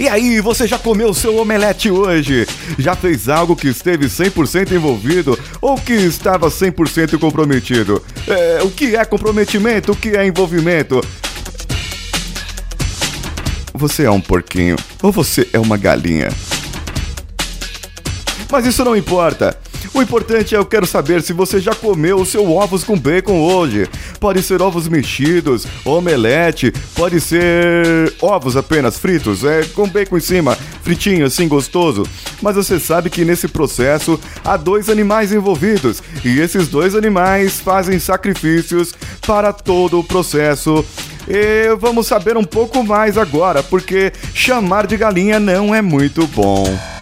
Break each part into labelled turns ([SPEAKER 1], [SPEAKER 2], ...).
[SPEAKER 1] E aí, você já comeu seu omelete hoje? Já fez algo que esteve 100% envolvido ou que estava 100% comprometido? É, o que é comprometimento? O que é envolvimento? Você é um porquinho ou você é uma galinha? Mas isso não importa. O importante é eu quero saber se você já comeu o seu ovos com bacon hoje. Pode ser ovos mexidos, omelete, pode ser ovos apenas fritos, é com bacon em cima, fritinho assim gostoso. Mas você sabe que nesse processo há dois animais envolvidos e esses dois animais fazem sacrifícios para todo o processo e vamos saber um pouco mais agora, porque chamar de galinha não é muito bom.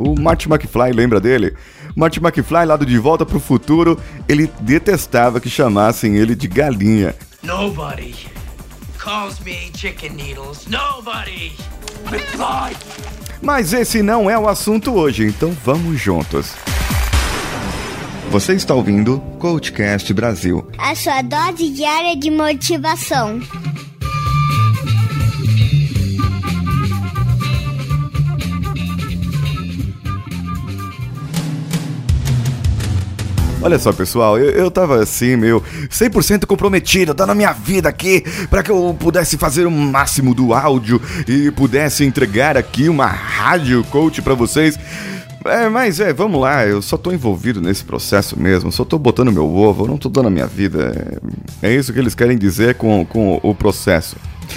[SPEAKER 1] O Marty McFly, lembra dele? Marty McFly, lá do De Volta pro Futuro, ele detestava que chamassem ele de galinha. Nobody calls me chicken needles. Nobody! McFly! Mas esse não é o assunto hoje, então vamos juntos. Você está ouvindo Coachcast Brasil.
[SPEAKER 2] A sua dose diária de motivação.
[SPEAKER 1] Olha só, pessoal, eu, eu tava assim, meu, 100% comprometido, dando a minha vida aqui para que eu pudesse fazer o máximo do áudio e pudesse entregar aqui uma rádio coach para vocês. É, mas é, vamos lá, eu só tô envolvido nesse processo mesmo, só tô botando meu ovo, eu não tô dando a minha vida. É, é isso que eles querem dizer com, com o processo.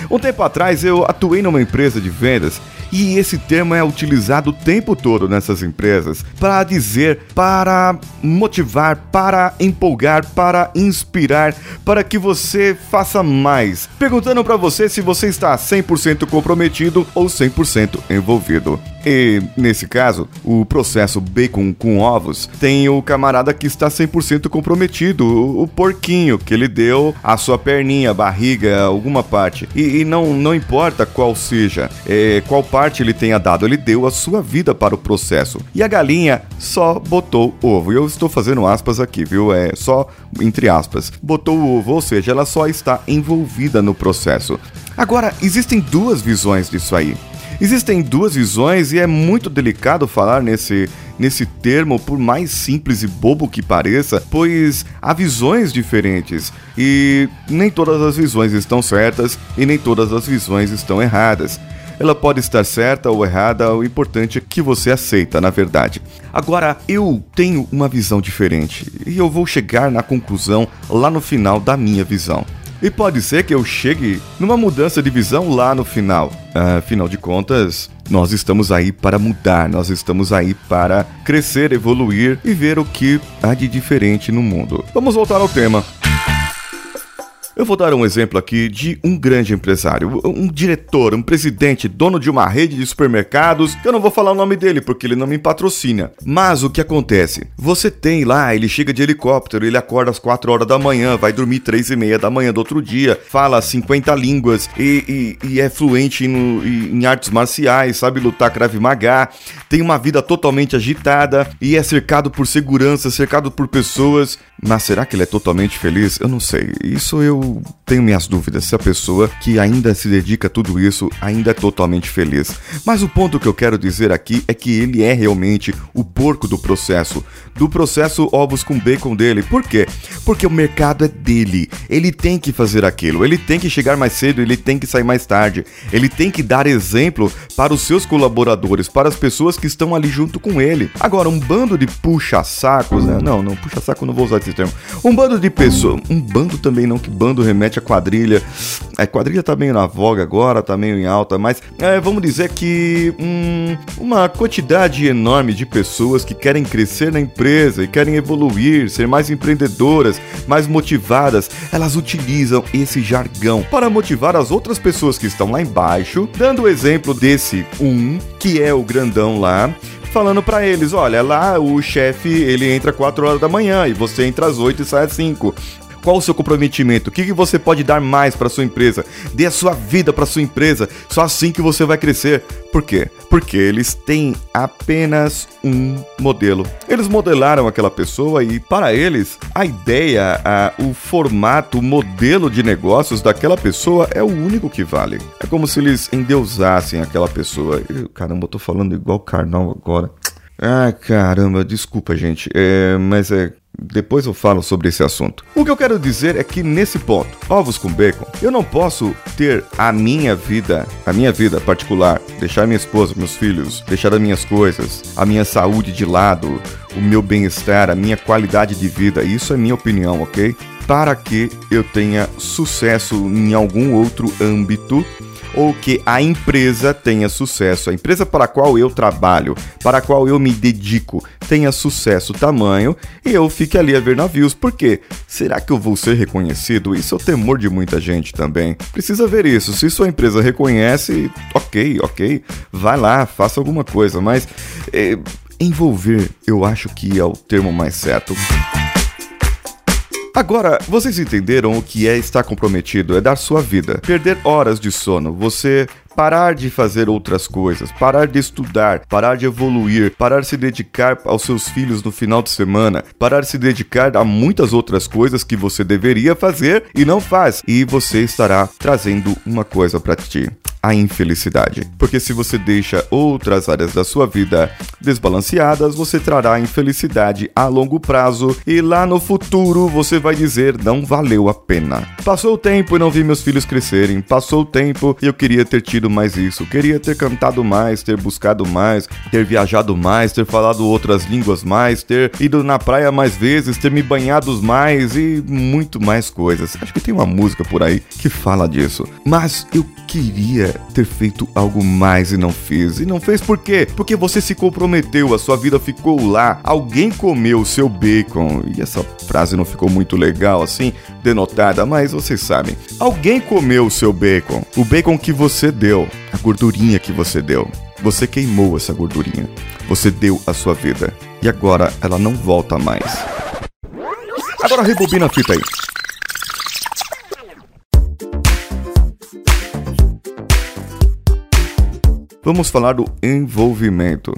[SPEAKER 1] Um tempo atrás eu atuei numa empresa de vendas e esse termo é utilizado o tempo todo nessas empresas para dizer, para motivar, para empolgar, para inspirar, para que você faça mais. Perguntando para você se você está 100% comprometido ou 100% envolvido. E nesse caso, o processo bacon com ovos tem o camarada que está 100% comprometido, o porquinho que ele deu a sua perninha, barriga, alguma parte. E, e não, não importa qual seja, é, qual parte ele tenha dado, ele deu a sua vida para o processo. E a galinha só botou ovo. E eu estou fazendo aspas aqui, viu? É só entre aspas. Botou o ovo, ou seja, ela só está envolvida no processo. Agora, existem duas visões disso aí. Existem duas visões e é muito delicado falar nesse, nesse termo, por mais simples e bobo que pareça, pois há visões diferentes e nem todas as visões estão certas e nem todas as visões estão erradas. Ela pode estar certa ou errada, o importante é que você aceita, na verdade. Agora, eu tenho uma visão diferente e eu vou chegar na conclusão lá no final da minha visão. E pode ser que eu chegue numa mudança de visão lá no final. Afinal de contas, nós estamos aí para mudar, nós estamos aí para crescer, evoluir e ver o que há de diferente no mundo. Vamos voltar ao tema. Eu vou dar um exemplo aqui de um grande empresário, um diretor, um presidente, dono de uma rede de supermercados. Eu não vou falar o nome dele porque ele não me patrocina. Mas o que acontece? Você tem lá, ele chega de helicóptero, ele acorda às 4 horas da manhã, vai dormir 3 e meia da manhã do outro dia, fala 50 línguas e, e, e é fluente em artes marciais, sabe lutar Krav Maga, tem uma vida totalmente agitada e é cercado por segurança, cercado por pessoas. Mas será que ele é totalmente feliz? Eu não sei. Isso eu tenho minhas dúvidas se a pessoa que ainda se dedica a tudo isso ainda é totalmente feliz. Mas o ponto que eu quero dizer aqui é que ele é realmente o porco do processo, do processo ovos com bacon dele. Por quê? Porque o mercado é dele. Ele tem que fazer aquilo, ele tem que chegar mais cedo, ele tem que sair mais tarde. Ele tem que dar exemplo para os seus colaboradores, para as pessoas que estão ali junto com ele. Agora, um bando de puxa-sacos, né? Não, não, puxa-saco não vou usar esse termo. Um bando de pessoas, um bando também não, que bando remete a quadrilha. A quadrilha tá meio na voga agora, tá meio em alta, mas é, vamos dizer que hum, uma quantidade enorme de pessoas que querem crescer na empresa e querem evoluir, ser mais empreendedoras, mais motivadas, elas utilizam esse jargão para motivar as outras pessoas que estão lá embaixo, dando o exemplo desse um, que é o grandão lá, falando para eles, olha, lá o chefe, ele entra 4 horas da manhã e você entra às 8 e sai às 5. Qual o seu comprometimento? O que, que você pode dar mais para sua empresa? Dê a sua vida para sua empresa. Só assim que você vai crescer. Por quê? Porque eles têm apenas um modelo. Eles modelaram aquela pessoa e para eles a ideia, a, o formato, o modelo de negócios daquela pessoa é o único que vale. É como se eles endeusassem aquela pessoa. Eu, caramba, eu tô falando igual carnal agora. Ah, caramba, desculpa, gente. É, mas é depois eu falo sobre esse assunto. O que eu quero dizer é que nesse ponto, ovos com bacon, eu não posso ter a minha vida, a minha vida particular, deixar minha esposa, meus filhos, deixar as minhas coisas, a minha saúde de lado, o meu bem-estar, a minha qualidade de vida. Isso é minha opinião, ok? Para que eu tenha sucesso em algum outro âmbito ou que a empresa tenha sucesso, a empresa para a qual eu trabalho, para a qual eu me dedico, tenha sucesso tamanho e eu fique ali a ver navios. Por quê? Será que eu vou ser reconhecido? Isso é o temor de muita gente também. Precisa ver isso. Se sua empresa reconhece, ok, ok, vai lá, faça alguma coisa, mas é, envolver eu acho que é o termo mais certo. Agora, vocês entenderam o que é estar comprometido? É dar sua vida, perder horas de sono, você parar de fazer outras coisas, parar de estudar, parar de evoluir, parar de se dedicar aos seus filhos no final de semana, parar de se dedicar a muitas outras coisas que você deveria fazer e não faz, e você estará trazendo uma coisa para ti a infelicidade. Porque se você deixa outras áreas da sua vida desbalanceadas, você trará infelicidade a longo prazo e lá no futuro você vai dizer não valeu a pena. Passou o tempo e não vi meus filhos crescerem, passou o tempo e eu queria ter tido mais isso, queria ter cantado mais, ter buscado mais, ter viajado mais, ter falado outras línguas mais, ter ido na praia mais vezes, ter me banhado mais e muito mais coisas. Acho que tem uma música por aí que fala disso. Mas eu queria ter feito algo mais e não fez. E não fez por quê? Porque você se comprometeu, a sua vida ficou lá, alguém comeu o seu bacon. E essa frase não ficou muito legal assim, denotada, mas vocês sabem. Alguém comeu o seu bacon, o bacon que você deu, a gordurinha que você deu. Você queimou essa gordurinha. Você deu a sua vida. E agora ela não volta mais. Agora rebobina a fita aí. Vamos falar do envolvimento.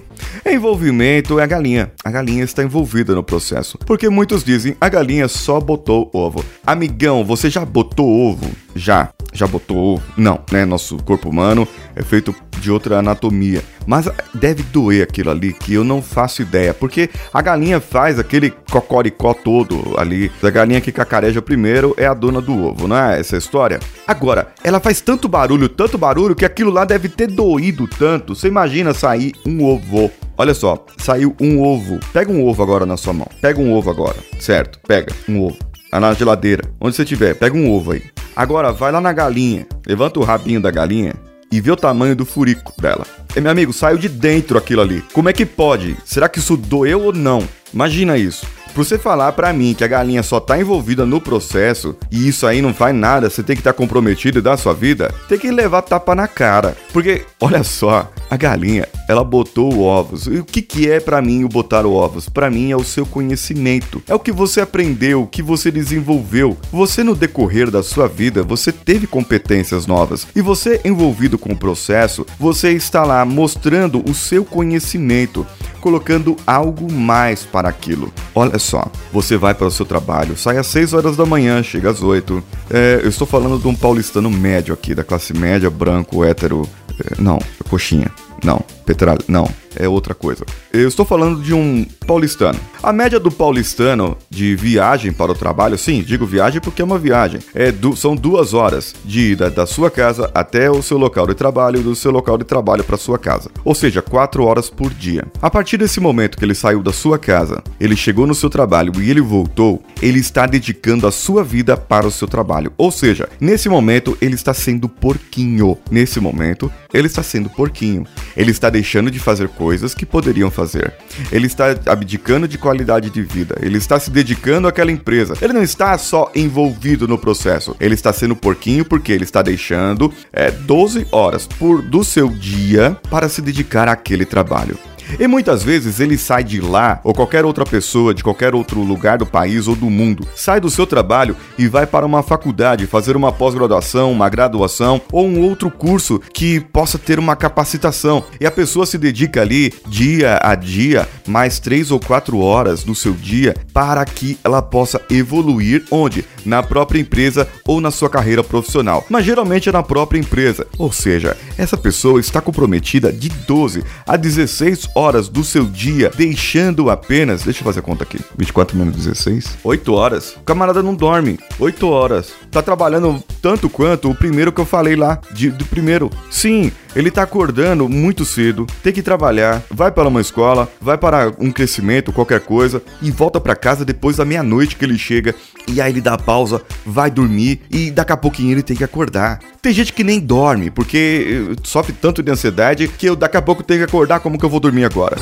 [SPEAKER 1] Envolvimento é a galinha. A galinha está envolvida no processo. Porque muitos dizem a galinha só botou ovo. Amigão, você já botou ovo? Já. Já botou? Não, né? Nosso corpo humano é feito de outra anatomia. Mas deve doer aquilo ali que eu não faço ideia, porque a galinha faz aquele cocoricó todo ali. A galinha que cacareja primeiro é a dona do ovo, não é essa história? Agora, ela faz tanto barulho, tanto barulho que aquilo lá deve ter doído tanto. Você imagina sair um ovo. Olha só, saiu um ovo. Pega um ovo agora na sua mão. Pega um ovo agora, certo? Pega um ovo. Tá na geladeira, onde você estiver, pega um ovo aí. Agora vai lá na galinha, levanta o rabinho da galinha e vê o tamanho do furico dela. E meu amigo, saiu de dentro aquilo ali. Como é que pode? Será que isso doeu ou não? Imagina isso. Pra você falar para mim que a galinha só tá envolvida no processo e isso aí não faz nada, você tem que estar tá comprometido e dar sua vida, tem que levar tapa na cara. Porque, olha só, a galinha, ela botou ovos. E o que, que é para mim o botar ovos? Para mim é o seu conhecimento. É o que você aprendeu, o que você desenvolveu. Você no decorrer da sua vida, você teve competências novas. E você envolvido com o processo, você está lá mostrando o seu conhecimento, colocando algo mais para aquilo. Olha só, você vai para o seu trabalho, sai às 6 horas da manhã, chega às 8. É, eu estou falando de um paulistano médio aqui, da classe média, branco, hétero. É, não, coxinha. Não, petralha, não é outra coisa. Eu estou falando de um paulistano. A média do paulistano de viagem para o trabalho, sim, digo viagem porque é uma viagem, é du são duas horas de ida da sua casa até o seu local de trabalho e do seu local de trabalho para sua casa. Ou seja, quatro horas por dia. A partir desse momento que ele saiu da sua casa, ele chegou no seu trabalho e ele voltou, ele está dedicando a sua vida para o seu trabalho. Ou seja, nesse momento ele está sendo porquinho. Nesse momento, ele está sendo porquinho. Ele está deixando de fazer coisas que poderiam fazer. Ele está abdicando de qualidade de vida, ele está se dedicando àquela empresa. Ele não está só envolvido no processo, ele está sendo porquinho porque ele está deixando é, 12 horas por, do seu dia para se dedicar àquele trabalho. E muitas vezes ele sai de lá, ou qualquer outra pessoa de qualquer outro lugar do país ou do mundo, sai do seu trabalho e vai para uma faculdade fazer uma pós-graduação, uma graduação ou um outro curso que possa ter uma capacitação. E a pessoa se dedica ali dia a dia, mais três ou quatro horas do seu dia, para que ela possa evoluir onde? Na própria empresa ou na sua carreira profissional. Mas geralmente é na própria empresa. Ou seja, essa pessoa está comprometida de 12 a 16 horas do seu dia, deixando apenas, deixa eu fazer a conta aqui, 24 menos 16, 8 horas. O camarada não dorme, 8 horas. Tá trabalhando tanto quanto o primeiro que eu falei lá, de, do primeiro. Sim, ele tá acordando muito cedo, tem que trabalhar, vai para uma escola, vai para um crescimento, qualquer coisa, e volta para casa depois da meia-noite que ele chega, e aí ele dá pausa, vai dormir, e daqui a pouquinho ele tem que acordar. Tem gente que nem dorme, porque eh, sofre tanto de ansiedade que eu daqui a pouco tenho que acordar, como que eu vou dormir agora?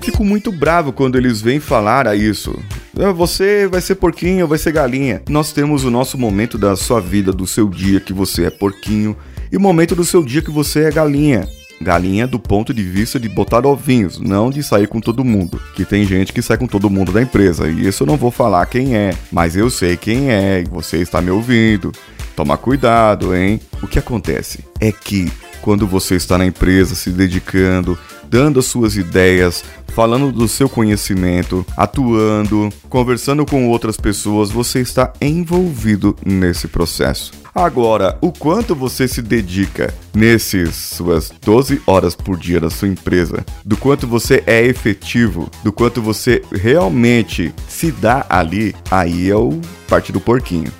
[SPEAKER 1] Fico muito bravo quando eles vêm falar a isso. Ah, você vai ser porquinho, vai ser galinha. Nós temos o nosso momento da sua vida, do seu dia que você é porquinho e o momento do seu dia que você é galinha. Galinha do ponto de vista de botar ovinhos, não de sair com todo mundo. Que tem gente que sai com todo mundo da empresa, e isso eu não vou falar quem é, mas eu sei quem é, e você está me ouvindo. Toma cuidado, hein? O que acontece é que quando você está na empresa se dedicando, dando as suas ideias, falando do seu conhecimento, atuando, conversando com outras pessoas, você está envolvido nesse processo. Agora, o quanto você se dedica nesses suas 12 horas por dia da sua empresa, do quanto você é efetivo, do quanto você realmente se dá ali, aí é o parte do porquinho.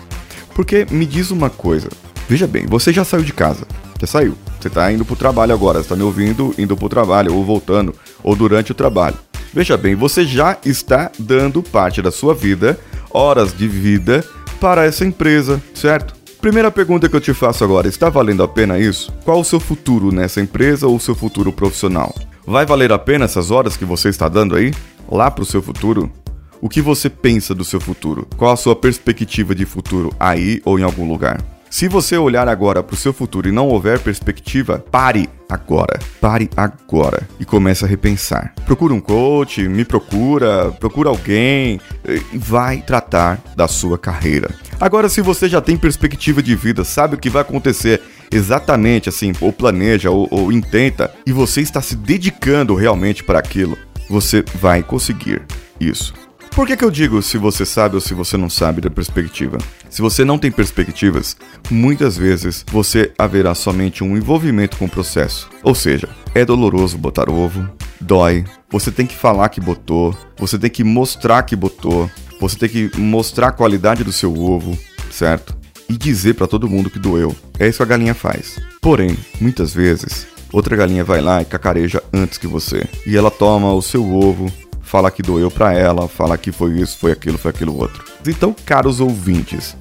[SPEAKER 1] Porque me diz uma coisa, veja bem, você já saiu de casa, já saiu. Você está indo para o trabalho agora, está me ouvindo indo para o trabalho, ou voltando, ou durante o trabalho. Veja bem, você já está dando parte da sua vida, horas de vida, para essa empresa, certo? Primeira pergunta que eu te faço agora: está valendo a pena isso? Qual o seu futuro nessa empresa ou o seu futuro profissional? Vai valer a pena essas horas que você está dando aí? Lá para o seu futuro? O que você pensa do seu futuro? Qual a sua perspectiva de futuro aí ou em algum lugar? Se você olhar agora para o seu futuro e não houver perspectiva, pare agora. Pare agora e comece a repensar. Procura um coach, me procura, procura alguém e vai tratar da sua carreira. Agora, se você já tem perspectiva de vida, sabe o que vai acontecer exatamente assim, ou planeja, ou, ou intenta, e você está se dedicando realmente para aquilo, você vai conseguir isso. Por que, que eu digo se você sabe ou se você não sabe da perspectiva? Se você não tem perspectivas, muitas vezes você haverá somente um envolvimento com o processo. Ou seja, é doloroso botar ovo, dói, você tem que falar que botou, você tem que mostrar que botou, você tem que mostrar a qualidade do seu ovo, certo? E dizer para todo mundo que doeu. É isso que a galinha faz. Porém, muitas vezes, outra galinha vai lá e cacareja antes que você. E ela toma o seu ovo, fala que doeu para ela, fala que foi isso, foi aquilo, foi aquilo outro. Então, caros ouvintes,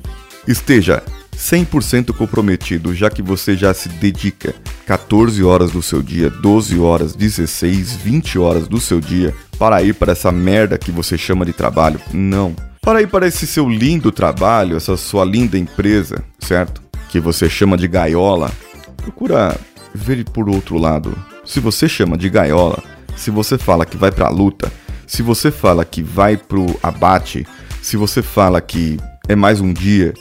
[SPEAKER 1] esteja 100% comprometido, já que você já se dedica 14 horas do seu dia, 12 horas, 16, 20 horas do seu dia para ir para essa merda que você chama de trabalho. Não. Para ir para esse seu lindo trabalho, essa sua linda empresa, certo? Que você chama de gaiola. Procura ver por outro lado. Se você chama de gaiola, se você fala que vai para a luta, se você fala que vai pro abate, se você fala que é mais um dia,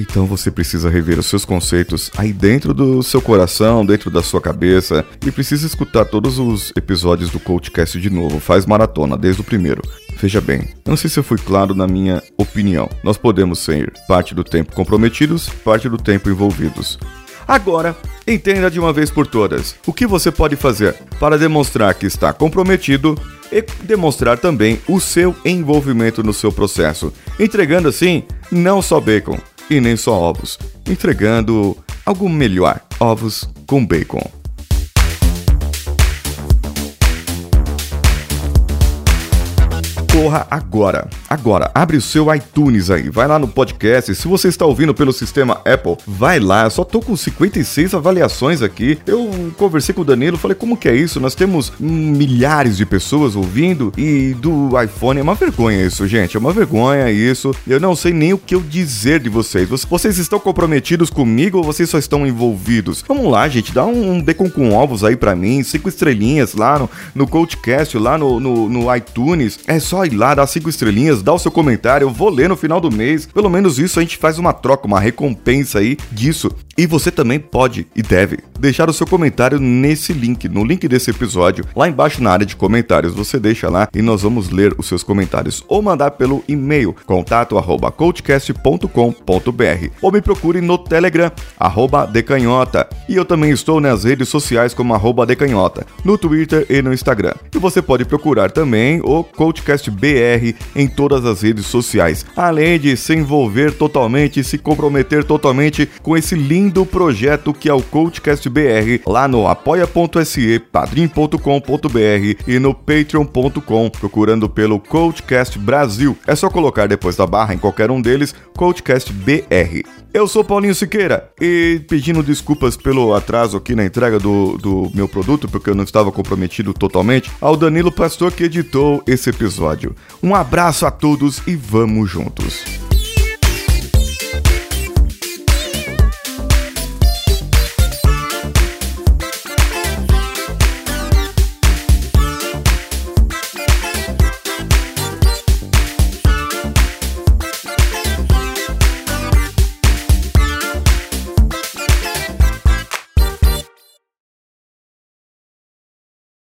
[SPEAKER 1] então você precisa rever os seus conceitos aí dentro do seu coração, dentro da sua cabeça e precisa escutar todos os episódios do Coachcast de novo. Faz maratona desde o primeiro. Veja bem, não sei se eu fui claro na minha opinião. Nós podemos ser parte do tempo comprometidos, parte do tempo envolvidos. Agora, entenda de uma vez por todas o que você pode fazer para demonstrar que está comprometido e demonstrar também o seu envolvimento no seu processo, entregando assim não só bacon e nem só ovos, entregando algo melhor: ovos com bacon. Corra agora. Agora, abre o seu iTunes aí, vai lá no podcast. Se você está ouvindo pelo sistema Apple, vai lá. Eu só tô com 56 avaliações aqui. Eu conversei com o Danilo, falei como que é isso? Nós temos milhares de pessoas ouvindo e do iPhone é uma vergonha isso, gente. É uma vergonha isso. Eu não sei nem o que eu dizer de vocês. Vocês estão comprometidos comigo ou vocês só estão envolvidos? Vamos lá, gente, dá um, bacon com ovos aí para mim, cinco estrelinhas lá no, no Coachcast, lá no, no, no iTunes. É só lá, dar cinco estrelinhas, dar o seu comentário, eu vou ler no final do mês. Pelo menos isso a gente faz uma troca, uma recompensa aí disso. E você também pode e deve deixar o seu comentário nesse link, no link desse episódio, lá embaixo na área de comentários. Você deixa lá e nós vamos ler os seus comentários ou mandar pelo e-mail contato@coachcast.com.br ou me procure no Telegram @decanhota. E eu também estou nas redes sociais como @decanhota, no Twitter e no Instagram. E você pode procurar também o Coachcast BR em todas as redes sociais, além de se envolver totalmente, se comprometer totalmente com esse lindo projeto que é o Coachcast Lá no apoia.se, padrim.com.br e no patreon.com, procurando pelo Coachcast Brasil. É só colocar depois da barra em qualquer um deles, Coachcast BR. Eu sou Paulinho Siqueira e pedindo desculpas pelo atraso aqui na entrega do, do meu produto, porque eu não estava comprometido totalmente, ao Danilo Pastor que editou esse episódio. Um abraço a todos e vamos juntos.